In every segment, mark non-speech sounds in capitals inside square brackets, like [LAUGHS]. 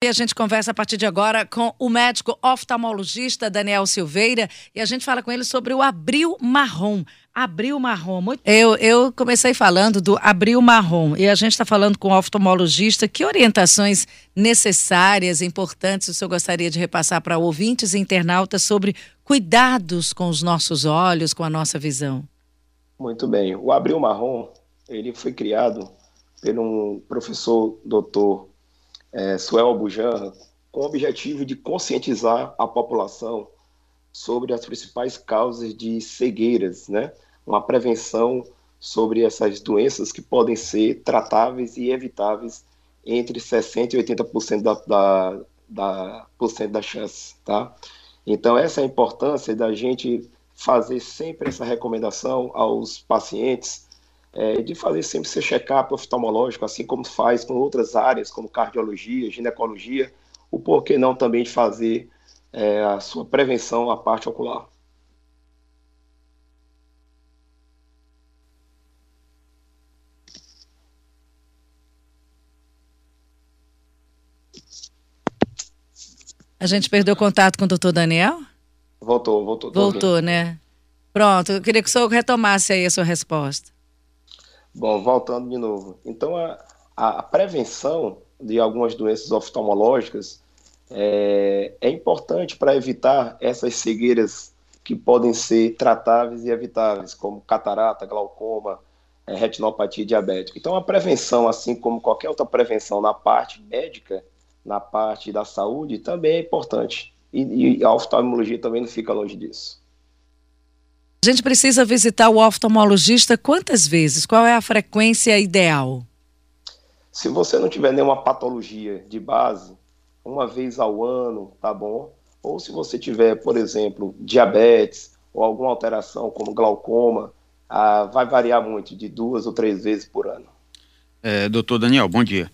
E a gente conversa a partir de agora com o médico oftalmologista Daniel Silveira e a gente fala com ele sobre o abril marrom. Abril marrom. Eu, eu comecei falando do abril marrom e a gente está falando com o oftalmologista. Que orientações necessárias, importantes, o senhor gostaria de repassar para ouvintes e internautas sobre cuidados com os nossos olhos, com a nossa visão? Muito bem. O abril marrom, ele foi criado por um professor doutor é, Suel com o objetivo de conscientizar a população sobre as principais causas de cegueiras, né? Uma prevenção sobre essas doenças que podem ser tratáveis e evitáveis entre 60% e 80% da, da, da, por cento da chance, tá? Então, essa é a importância da gente fazer sempre essa recomendação aos pacientes é, de fazer sempre seu check-up oftalmológico, assim como faz com outras áreas, como cardiologia, ginecologia, o porquê não também de fazer é, a sua prevenção à parte ocular. A gente perdeu contato com o doutor Daniel? Voltou, voltou. Voltou, né? Pronto, eu queria que o senhor retomasse aí a sua resposta. Bom, voltando de novo. Então, a, a prevenção de algumas doenças oftalmológicas é, é importante para evitar essas cegueiras que podem ser tratáveis e evitáveis, como catarata, glaucoma, é, retinopatia diabética. Então, a prevenção, assim como qualquer outra prevenção na parte médica, na parte da saúde, também é importante. E, e a oftalmologia também não fica longe disso. A gente precisa visitar o oftalmologista quantas vezes? Qual é a frequência ideal? Se você não tiver nenhuma patologia de base, uma vez ao ano, tá bom? Ou se você tiver, por exemplo, diabetes ou alguma alteração como glaucoma, ah, vai variar muito, de duas ou três vezes por ano. É, doutor Daniel, bom dia.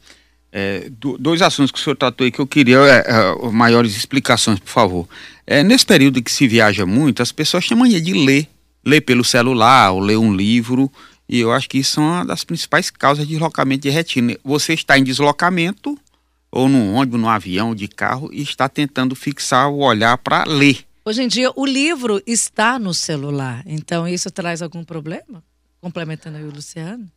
É, do, dois assuntos que o senhor tratou aí que eu queria é, é, maiores explicações, por favor. É, nesse período que se viaja muito, as pessoas têm mania de ler ler pelo celular ou ler um livro. E eu acho que isso é uma das principais causas de deslocamento de retina. Você está em deslocamento, ou num ônibus, num avião, de carro, e está tentando fixar o olhar para ler. Hoje em dia, o livro está no celular. Então, isso traz algum problema? Complementando aí o Luciano?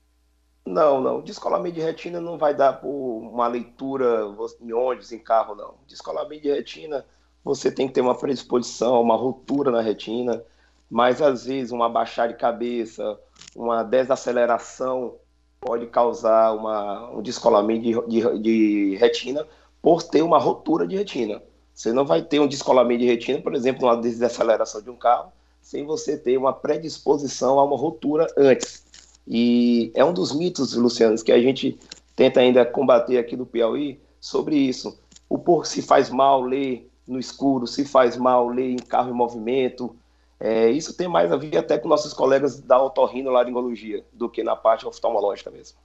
Não, não. Descolamento de retina não vai dar por uma leitura em ônibus, em carro, não. Descolamento de retina, você tem que ter uma predisposição, uma ruptura na retina mas às vezes uma baixar de cabeça, uma desaceleração pode causar uma, um descolamento de, de, de, retina por ter uma rotura de retina. Você não vai ter um descolamento de retina, por exemplo, uma desaceleração de um carro, sem você ter uma predisposição a uma rotura antes. E é um dos mitos, Luciano, que a gente tenta ainda combater aqui no Piauí sobre isso. O por se faz mal ler no escuro, se faz mal ler em carro em movimento, é, isso tem mais a ver até com nossos colegas da otorrinolaringologia do que na parte oftalmológica mesmo.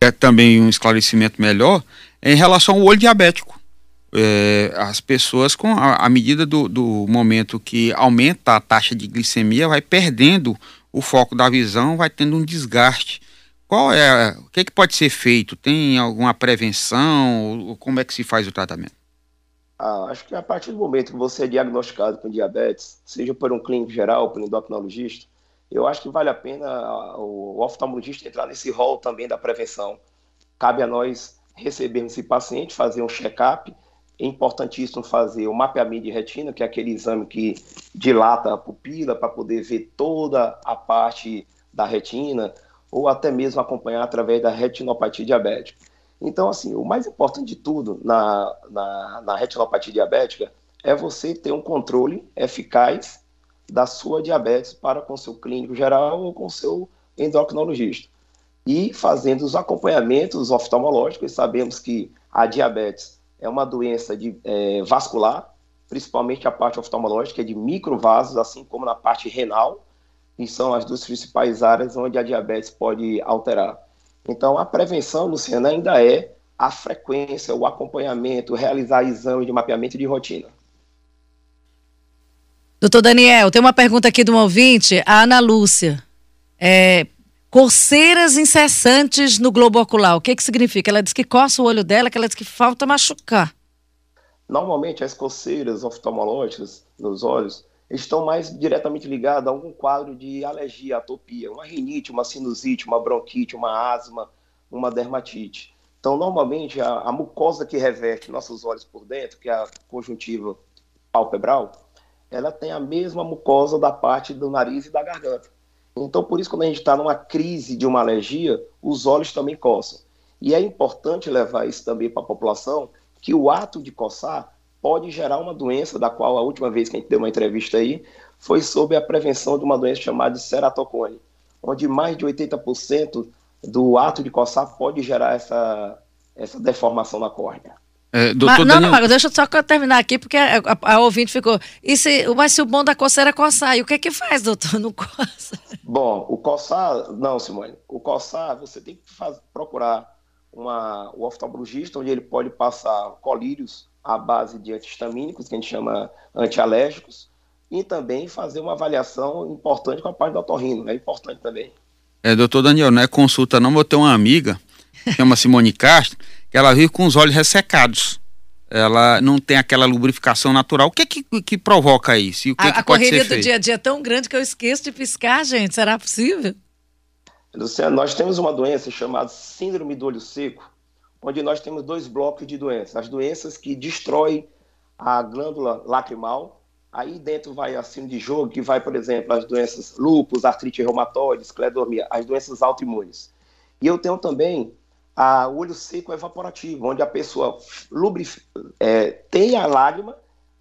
É também um esclarecimento melhor em relação ao olho diabético. É, as pessoas, com a, a medida do, do, momento que aumenta a taxa de glicemia, vai perdendo o foco da visão, vai tendo um desgaste. Qual é, o que, é que pode ser feito? Tem alguma prevenção? Como é que se faz o tratamento? Ah, acho que a partir do momento que você é diagnosticado com diabetes, seja por um clínico geral, por um endocrinologista, eu acho que vale a pena o oftalmologista entrar nesse rol também da prevenção. Cabe a nós recebermos esse paciente, fazer um check-up. É importantíssimo fazer o mapeamento de retina, que é aquele exame que dilata a pupila para poder ver toda a parte da retina, ou até mesmo acompanhar através da retinopatia diabética. Então, assim, o mais importante de tudo na, na, na retinopatia diabética é você ter um controle eficaz da sua diabetes para com seu clínico geral ou com seu endocrinologista. E fazendo os acompanhamentos oftalmológicos, sabemos que a diabetes é uma doença de, é, vascular, principalmente a parte oftalmológica, é de microvasos, assim como na parte renal, que são as duas principais áreas onde a diabetes pode alterar. Então, a prevenção, Luciana, ainda é a frequência, o acompanhamento, realizar exames de mapeamento de rotina. Doutor Daniel, tem uma pergunta aqui de um ouvinte, a Ana Lúcia. É, Coceiras incessantes no globo ocular. O que que significa? Ela diz que coça o olho dela, que ela diz que falta machucar. Normalmente as coceiras oftalmológicas nos olhos estão mais diretamente ligadas a algum quadro de alergia, atopia, uma rinite, uma sinusite, uma bronquite, uma asma, uma dermatite. Então, normalmente, a, a mucosa que reveste nossos olhos por dentro, que é a conjuntiva palpebral, ela tem a mesma mucosa da parte do nariz e da garganta. Então, por isso, quando a gente está numa crise de uma alergia, os olhos também coçam. E é importante levar isso também para a população, que o ato de coçar pode gerar uma doença, da qual a última vez que a gente deu uma entrevista aí, foi sobre a prevenção de uma doença chamada de ceratocone, onde mais de 80% do ato de coçar pode gerar essa, essa deformação na córnea. É, mas, não, Daniel... não, deixa eu só terminar aqui, porque a, a, a, ouvinte ficou. E se, mas se o bom da coceira é coçar, e o que é que faz, doutor? Não coça? Bom, o coçar, não, Simone. O coçar, você tem que faz, procurar uma, o oftalmologista, onde ele pode passar colírios à base de antihistamínicos, que a gente chama antialérgicos, e também fazer uma avaliação importante com a parte do otorrino, é importante também. É, doutor Daniel, não é consulta não, vou ter uma amiga, chama Simone Castro, que ela vive com os olhos ressecados. Ela não tem aquela lubrificação natural. O que é que, que provoca isso? E o que a, é que a correria do dia a dia é tão grande que eu esqueço de piscar, gente. Será possível? Luciano, nós temos uma doença chamada síndrome do olho seco, onde nós temos dois blocos de doenças. As doenças que destroem a glândula lacrimal, aí dentro vai a síndrome de jogo, que vai, por exemplo, as doenças lúpus, artrite reumatoide, esclerodermia, as doenças autoimunes. E eu tenho também a olho seco evaporativo, onde a pessoa é, tem a lágrima,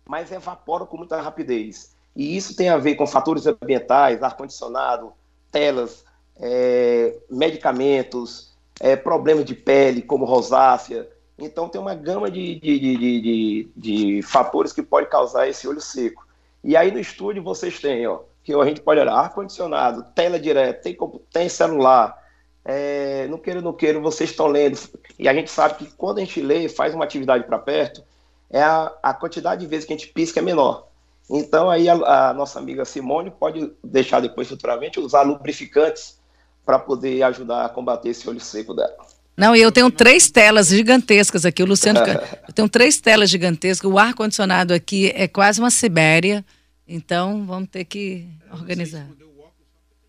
mas evapora com muita rapidez. E isso tem a ver com fatores ambientais, ar-condicionado, telas, é, medicamentos, é, problemas de pele, como rosácea. Então, tem uma gama de, de, de, de, de fatores que pode causar esse olho seco. E aí no estúdio vocês têm, ó, que a gente pode olhar ar-condicionado, tela direta, tem, tem celular, é, não queiro, não queiro, vocês estão lendo. E a gente sabe que quando a gente lê, faz uma atividade para perto, é a, a, quantidade de vezes que a gente pisca é menor. Então aí a, a nossa amiga Simone pode deixar depois futuramente usar lubrificantes para poder ajudar a combater esse olho seco dela. Não, e eu tenho três telas gigantescas aqui. O Luciano, [LAUGHS] eu tenho três telas gigantescas. O ar condicionado aqui é quase uma Sibéria. Então vamos ter que organizar.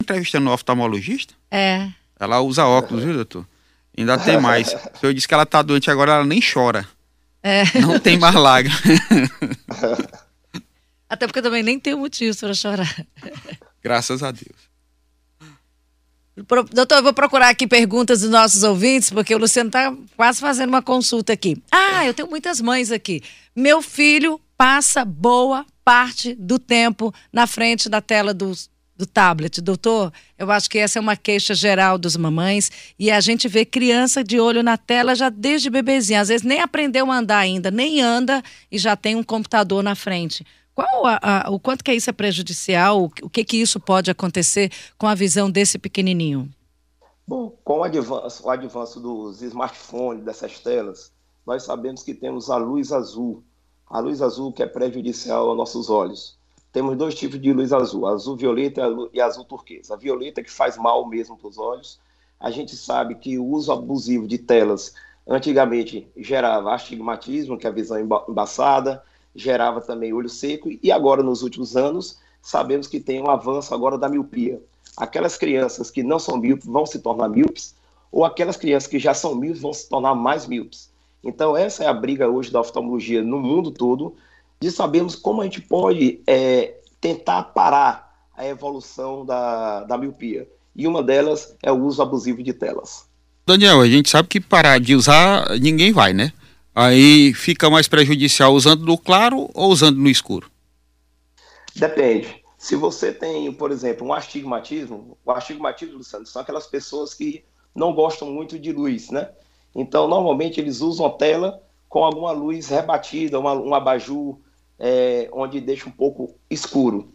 Entrevistando o oftalmologista? É. Ela usa óculos, viu, doutor? Ainda tem mais. [LAUGHS] Se eu disse que ela tá doente agora, ela nem chora. É. Não tem mais lágrimas. [LAUGHS] Até porque eu também nem tenho motivo para chorar. Graças a Deus. Doutor, eu vou procurar aqui perguntas dos nossos ouvintes, porque o Luciano está quase fazendo uma consulta aqui. Ah, eu tenho muitas mães aqui. Meu filho passa boa parte do tempo na frente da tela dos, do tablet. Doutor, eu acho que essa é uma queixa geral dos mamães e a gente vê criança de olho na tela já desde bebezinha. Às vezes nem aprendeu a andar ainda, nem anda e já tem um computador na frente. Qual a, a, o quanto que isso é prejudicial? O que que isso pode acontecer com a visão desse pequenininho? Bom, com o avanço, o avanço dos smartphones, dessas telas, nós sabemos que temos a luz azul. A luz azul que é prejudicial aos nossos olhos temos dois tipos de luz azul, azul violeta e azul turquesa. A violeta que faz mal mesmo para os olhos. A gente sabe que o uso abusivo de telas antigamente gerava astigmatismo, que é a visão embaçada, gerava também olho seco e agora nos últimos anos sabemos que tem um avanço agora da miopia. Aquelas crianças que não são míopes vão se tornar míopes ou aquelas crianças que já são míopes vão se tornar mais míopes. Então essa é a briga hoje da oftalmologia no mundo todo de sabermos como a gente pode é, tentar parar a evolução da, da miopia. E uma delas é o uso abusivo de telas. Daniel, a gente sabe que parar de usar ninguém vai, né? Aí fica mais prejudicial usando no claro ou usando no escuro? Depende. Se você tem, por exemplo, um astigmatismo, o astigmatismo, Luciano, são aquelas pessoas que não gostam muito de luz, né? Então, normalmente eles usam a tela com alguma luz rebatida, uma, um abajur, é, onde deixa um pouco escuro.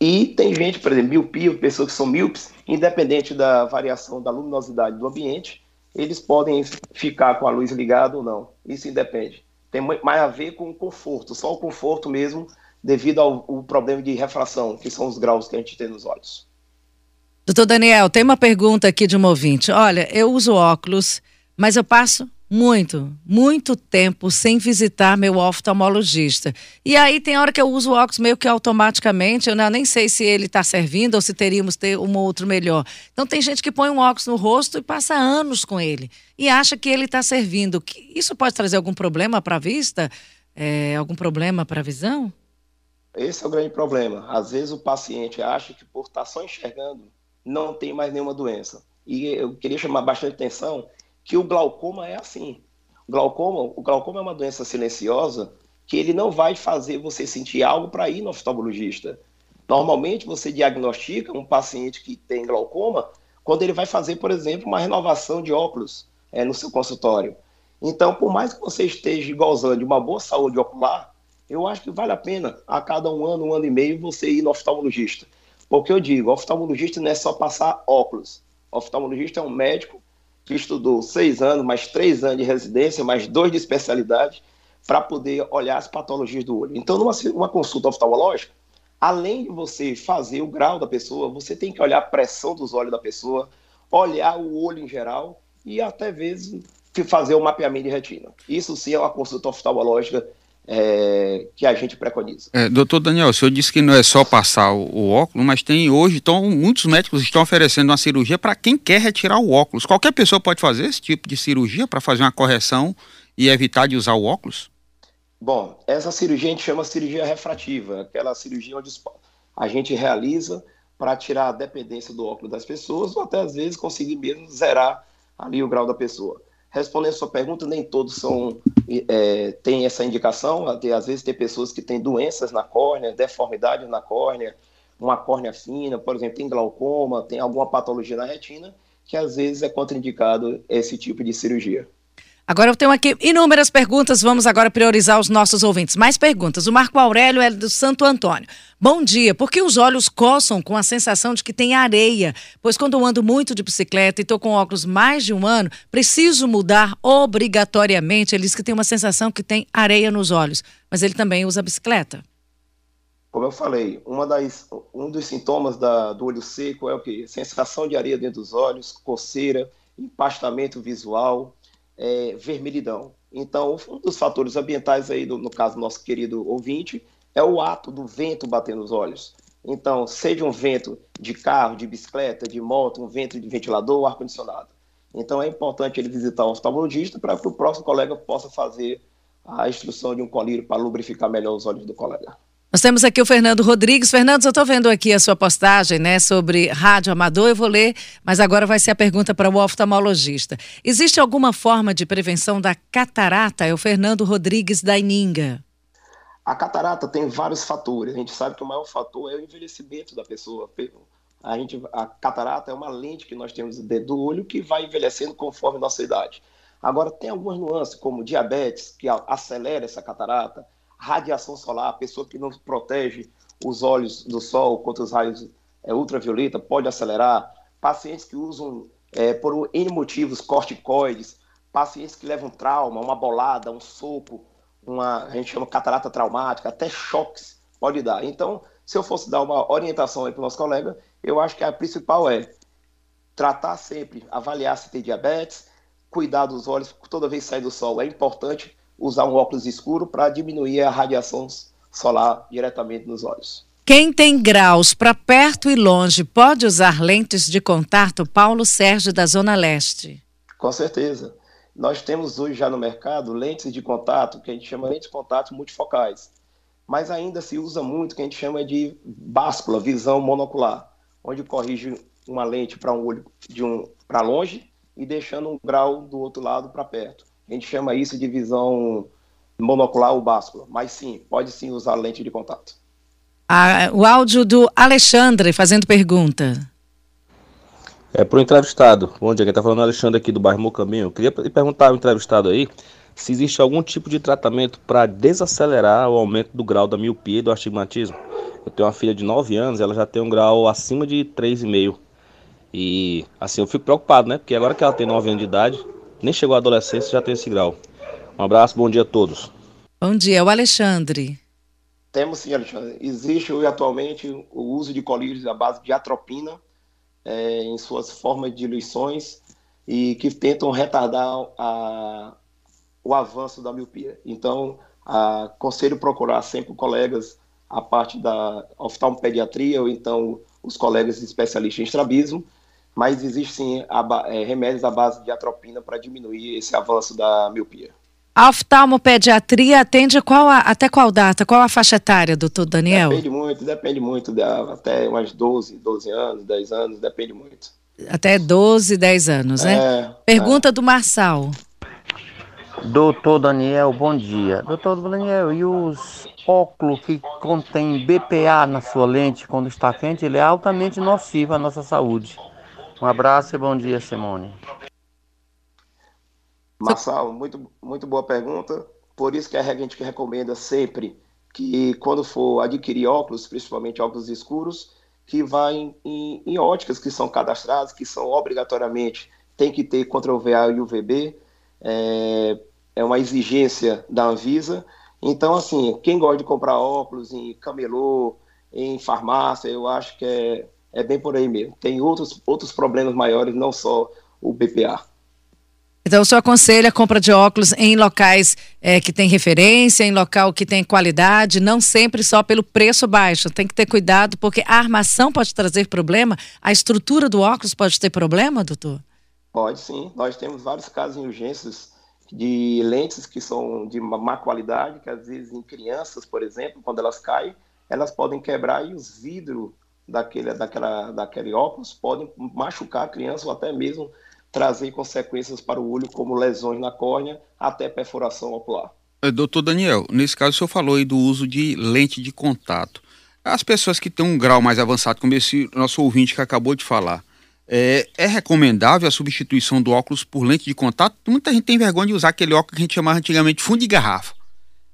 E tem gente, por exemplo, miopia, pessoas que são míopes, independente da variação da luminosidade do ambiente, eles podem ficar com a luz ligada ou não. Isso independe. Tem mais a ver com o conforto, só o conforto mesmo, devido ao, ao problema de refração, que são os graus que a gente tem nos olhos. Doutor Daniel, tem uma pergunta aqui de um ouvinte. Olha, eu uso óculos, mas eu passo muito, muito tempo sem visitar meu oftalmologista. E aí tem hora que eu uso o óculos meio que automaticamente, eu nem sei se ele está servindo ou se teríamos ter um outro melhor. Então tem gente que põe um óculos no rosto e passa anos com ele e acha que ele está servindo. Isso pode trazer algum problema para a vista? É, algum problema para a visão? Esse é o grande problema. Às vezes o paciente acha que por estar tá só enxergando não tem mais nenhuma doença. E eu queria chamar bastante atenção que o glaucoma é assim. O glaucoma, o glaucoma é uma doença silenciosa que ele não vai fazer você sentir algo para ir no oftalmologista. Normalmente você diagnostica um paciente que tem glaucoma quando ele vai fazer, por exemplo, uma renovação de óculos é, no seu consultório. Então, por mais que você esteja gozando de uma boa saúde ocular, eu acho que vale a pena a cada um ano, um ano e meio, você ir no oftalmologista. Porque eu digo, oftalmologista não é só passar óculos. oftalmologista é um médico que estudou seis anos, mais três anos de residência, mais dois de especialidade, para poder olhar as patologias do olho. Então, numa uma consulta oftalmológica, além de você fazer o grau da pessoa, você tem que olhar a pressão dos olhos da pessoa, olhar o olho em geral e até vezes fazer o mapeamento de retina. Isso sim é uma consulta oftalmológica é, que a gente preconiza. É, doutor Daniel, o senhor disse que não é só passar o, o óculos, mas tem hoje, então, muitos médicos estão oferecendo uma cirurgia para quem quer retirar o óculos. Qualquer pessoa pode fazer esse tipo de cirurgia para fazer uma correção e evitar de usar o óculos? Bom, essa cirurgia a gente chama cirurgia refrativa, aquela cirurgia onde a gente realiza para tirar a dependência do óculos das pessoas ou até às vezes conseguir mesmo zerar ali o grau da pessoa. Respondendo sua pergunta, nem todos são é, têm essa indicação. Às vezes tem pessoas que têm doenças na córnea, deformidade na córnea, uma córnea fina, por exemplo, tem glaucoma, tem alguma patologia na retina, que às vezes é contraindicado esse tipo de cirurgia. Agora eu tenho aqui inúmeras perguntas, vamos agora priorizar os nossos ouvintes. Mais perguntas. O Marco Aurélio é do Santo Antônio. Bom dia. Por que os olhos coçam com a sensação de que tem areia? Pois quando eu ando muito de bicicleta e estou com óculos mais de um ano, preciso mudar obrigatoriamente. Ele diz que tem uma sensação que tem areia nos olhos, mas ele também usa bicicleta. Como eu falei, das, um dos sintomas da, do olho seco é o quê? Sensação de areia dentro dos olhos, coceira, empastamento visual, é, vermelhidão. Então, um dos fatores ambientais aí, no caso do nosso querido ouvinte, é o ato do vento bater nos olhos. Então, seja um vento de carro, de bicicleta, de moto, um vento de ventilador ar-condicionado. Então, é importante ele visitar um oftalmologista para que o próximo colega possa fazer a instrução de um colírio para lubrificar melhor os olhos do colega. Nós temos aqui o Fernando Rodrigues. Fernando, eu estou vendo aqui a sua postagem né, sobre rádio amador, eu vou ler, mas agora vai ser a pergunta para o oftalmologista. Existe alguma forma de prevenção da catarata? É o Fernando Rodrigues da Ininga. A catarata tem vários fatores. A gente sabe que o maior fator é o envelhecimento da pessoa. A, gente, a catarata é uma lente que nós temos dentro do olho que vai envelhecendo conforme nossa idade. Agora, tem algumas nuances, como diabetes, que acelera essa catarata, radiação solar, a pessoa que não protege os olhos do sol contra os raios é, ultravioleta pode acelerar, pacientes que usam é, por N motivos corticoides, pacientes que levam trauma, uma bolada, um soco, uma, a gente chama catarata traumática, até choques pode dar. Então, se eu fosse dar uma orientação aí para o nosso colega, eu acho que a principal é tratar sempre, avaliar se tem diabetes, cuidar dos olhos, toda vez que sair do sol é importante, usar um óculos escuro para diminuir a radiação solar diretamente nos olhos. Quem tem graus para perto e longe pode usar lentes de contato? Paulo Sérgio, da Zona Leste. Com certeza. Nós temos hoje já no mercado lentes de contato, que a gente chama de lentes de contato multifocais. Mas ainda se usa muito o que a gente chama de báscula, visão monocular, onde corrige uma lente para um olho de um para longe e deixando um grau do outro lado para perto. A gente chama isso de visão monocular ou báscula, mas sim, pode sim usar lente de contato. Ah, o áudio do Alexandre fazendo pergunta. É para o entrevistado. Bom dia, quem está falando é o Alexandre aqui do bairro Mocaminho. Eu queria perguntar ao entrevistado aí se existe algum tipo de tratamento para desacelerar o aumento do grau da miopia e do astigmatismo. Eu tenho uma filha de 9 anos, ela já tem um grau acima de 3,5. E assim, eu fico preocupado, né? Porque agora que ela tem 9 anos de idade, nem chegou à adolescência já tem esse grau. Um abraço, bom dia a todos. Bom dia, o Alexandre. Temos sim, Alexandre. Existe hoje atualmente o uso de colírios à base de atropina é, em suas formas de diluições e que tentam retardar a, o avanço da miopia. Então, aconselho procurar sempre colegas a parte da oftalmopediatria ou então os colegas especialistas em estrabismo, mas existem é, remédios à base de atropina para diminuir esse avanço da miopia. A oftalmopediatria atende qual a, até qual data? Qual a faixa etária, doutor Daniel? Depende muito, depende muito, até umas 12, 12 anos, 10 anos, depende muito. Até 12, 10 anos, né? É, Pergunta é. do Marçal. Doutor Daniel, bom dia. Doutor Daniel, e os óculos que contém BPA na sua lente quando está quente, ele é altamente nocivo à nossa saúde. Um abraço e bom dia, Simone. Marçal, muito, muito boa pergunta. Por isso que a gente recomenda sempre que quando for adquirir óculos, principalmente óculos escuros, que vá em, em, em óticas que são cadastradas, que são obrigatoriamente, tem que ter contra UVA e UVB, é, é uma exigência da Anvisa. Então, assim, quem gosta de comprar óculos em camelô, em farmácia, eu acho que é, é bem por aí mesmo. Tem outros, outros problemas maiores, não só o BPA. Então, o senhor aconselha a compra de óculos em locais é, que tem referência, em local que tem qualidade, não sempre só pelo preço baixo. Tem que ter cuidado, porque a armação pode trazer problema, a estrutura do óculos pode ter problema, doutor? Pode sim. Nós temos vários casos em urgências de lentes que são de má qualidade, que às vezes em crianças, por exemplo, quando elas caem, elas podem quebrar e os vidros daquele, daquela, daquele óculos podem machucar a criança ou até mesmo trazer consequências para o olho, como lesões na córnea, até perfuração ocular. É, doutor Daniel, nesse caso o senhor falou aí do uso de lente de contato. As pessoas que têm um grau mais avançado, como esse nosso ouvinte que acabou de falar, é, é, recomendável a substituição do óculos por lente de contato? Muita gente tem vergonha de usar aquele óculos que a gente chamava antigamente fundo de garrafa.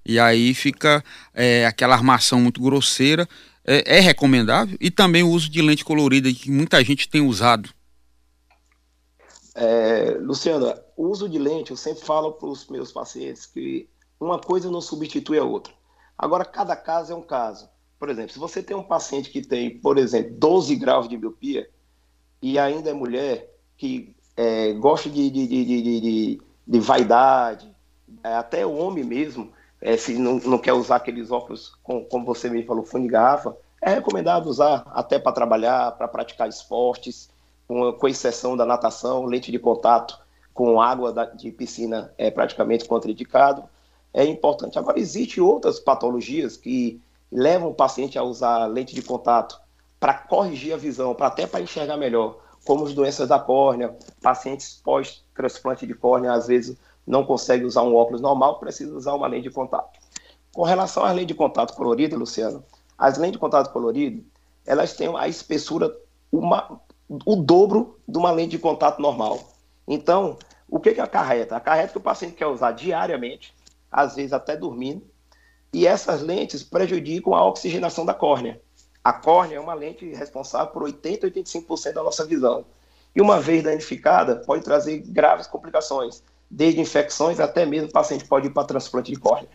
E aí fica é, aquela armação muito grosseira. É, é recomendável? E também o uso de lente colorida, que muita gente tem usado. É, Luciana, o uso de lente, eu sempre falo para os meus pacientes que uma coisa não substitui a outra. Agora, cada caso é um caso. Por exemplo, se você tem um paciente que tem, por exemplo, 12 graus de miopia e ainda é mulher, que é, gosta de, de, de, de, de vaidade, é, até o homem mesmo, é, se não, não quer usar aqueles óculos, com, como você me falou, fundo garrafa, é recomendado usar até para trabalhar, para praticar esportes, com, com exceção da natação, lente de contato com água da, de piscina é praticamente contraindicado. É importante. Agora, existem outras patologias que levam o paciente a usar lente de contato para corrigir a visão, para até para enxergar melhor, como as doenças da córnea, pacientes pós-transplante de córnea, às vezes não conseguem usar um óculos normal, precisa usar uma lente de contato. Com relação às lentes de contato colorido, Luciano, as lentes de contato colorido, elas têm a espessura uma, o dobro de uma lente de contato normal. Então, o que, que acarreta? Acarreta que o paciente quer usar diariamente, às vezes até dormindo, e essas lentes prejudicam a oxigenação da córnea. A córnea é uma lente responsável por 80 a 85% da nossa visão. E uma vez danificada, pode trazer graves complicações, desde infecções até mesmo o paciente pode ir para transplante de córnea.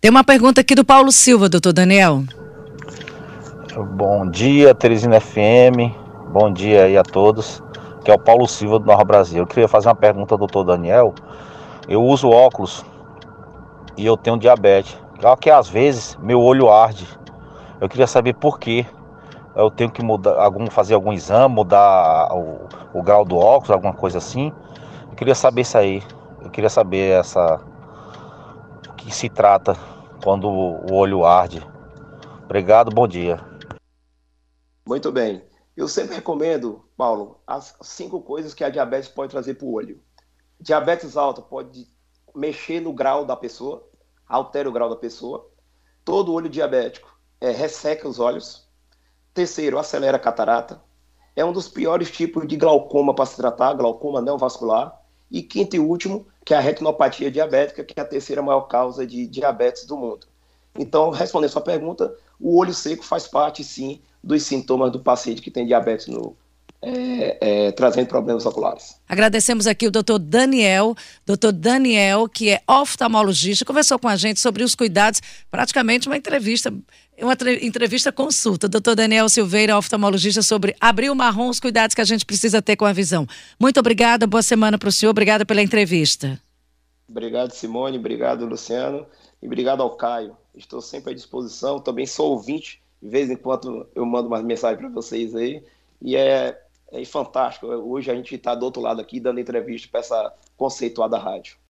Tem uma pergunta aqui do Paulo Silva, doutor Daniel. Bom dia, Teresina FM. Bom dia aí a todos, que é o Paulo Silva do Nova Brasil. Eu queria fazer uma pergunta ao doutor Daniel. Eu uso óculos e eu tenho diabetes. Claro que às vezes meu olho arde. Eu queria saber por quê. Eu tenho que mudar, algum, fazer algum exame, mudar o, o grau do óculos, alguma coisa assim. Eu queria saber isso aí. Eu queria saber essa o que se trata quando o olho arde. Obrigado, bom dia. Muito bem. Eu sempre recomendo, Paulo, as cinco coisas que a diabetes pode trazer para o olho. Diabetes alta pode mexer no grau da pessoa, altera o grau da pessoa. Todo olho diabético é, resseca os olhos. Terceiro, acelera a catarata. É um dos piores tipos de glaucoma para se tratar, glaucoma não vascular. E quinto e último, que é a retinopatia diabética, que é a terceira maior causa de diabetes do mundo. Então, respondendo sua pergunta, o olho seco faz parte, sim, dos sintomas do paciente que tem diabetes no, é, é, trazendo problemas oculares. Agradecemos aqui o doutor Daniel, doutor Daniel, que é oftalmologista, conversou com a gente sobre os cuidados, praticamente uma entrevista, uma entrevista consulta. Doutor Daniel Silveira, oftalmologista, sobre abrir o marrom, os cuidados que a gente precisa ter com a visão. Muito obrigada, boa semana para o senhor, obrigada pela entrevista. Obrigado, Simone, obrigado, Luciano, e obrigado ao Caio. Estou sempre à disposição, também sou ouvinte, de vez em quando eu mando umas mensagens para vocês aí, e é é fantástico. Hoje a gente está do outro lado aqui dando entrevista para essa conceituada rádio.